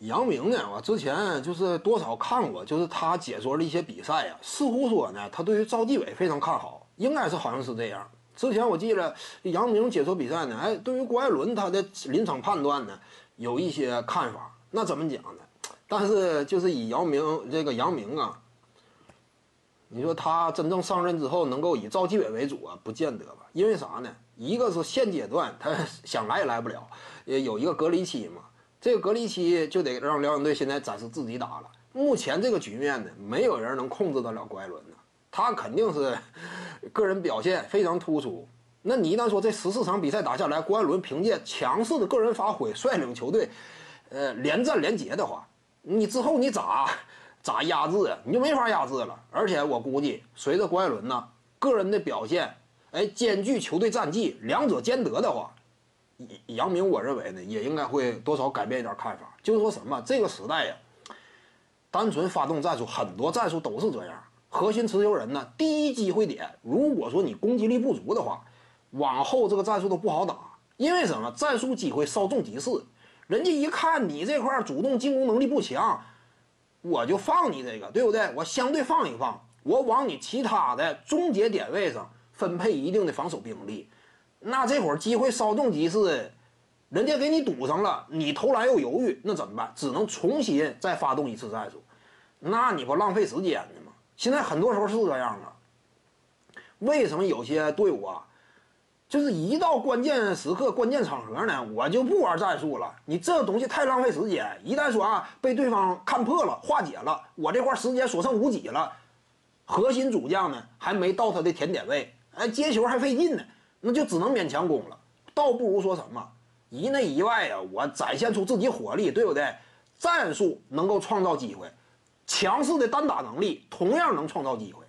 杨明呢，我之前就是多少看过，就是他解说的一些比赛呀，似乎说呢，他对于赵继伟非常看好，应该是好像是这样。之前我记得杨明解说比赛呢，哎，对于郭艾伦他的临场判断呢，有一些看法。那怎么讲呢？但是就是以姚明这个杨明啊，你说他真正上任之后能够以赵继伟为主啊，不见得吧？因为啥呢？一个是现阶段他想来也来不了，也有一个隔离期嘛。这个隔离期就得让辽宁队现在暂时自己打了。目前这个局面呢，没有人能控制得了郭艾伦呢。他肯定是个人表现非常突出。那你一旦说这十四场比赛打下来，郭艾伦凭借强势的个人发挥率领球队，呃，连战连捷的话，你之后你咋咋压制啊？你就没法压制了。而且我估计，随着郭艾伦呢个人的表现，哎，兼具球队战绩，两者兼得的话。杨明，我认为呢，也应该会多少改变一点看法。就是说什么，这个时代呀，单纯发动战术，很多战术都是这样。核心持球人呢，第一机会点，如果说你攻击力不足的话，往后这个战术都不好打。因为什么？战术机会稍纵即逝，人家一看你这块主动进攻能力不强，我就放你这个，对不对？我相对放一放，我往你其他的终结点位上分配一定的防守兵力。那这会儿机会稍纵即逝，人家给你堵上了，你投篮又犹豫，那怎么办？只能重新再发动一次战术，那你不浪费时间呢吗？现在很多时候是这样的。为什么有些队伍啊，就是一到关键时刻、关键场合呢，我就不玩战术了？你这东西太浪费时间。一旦说啊被对方看破了、化解了，我这块时间所剩无几了，核心主将呢还没到他的甜点位，哎，接球还费劲呢。那就只能勉强攻了，倒不如说什么一内一外呀，我展现出自己火力，对不对？战术能够创造机会，强势的单打能力同样能创造机会。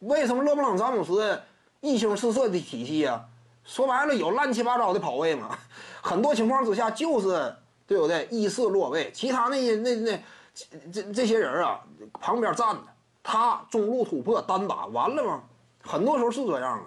为什么勒布朗詹姆斯一星四射的体系啊？说白了有乱七八糟的跑位嘛？很多情况之下就是对不对？一射落位，其他那些那那这这些人啊，旁边站着他中路突破单打完了吗？很多时候是这样啊。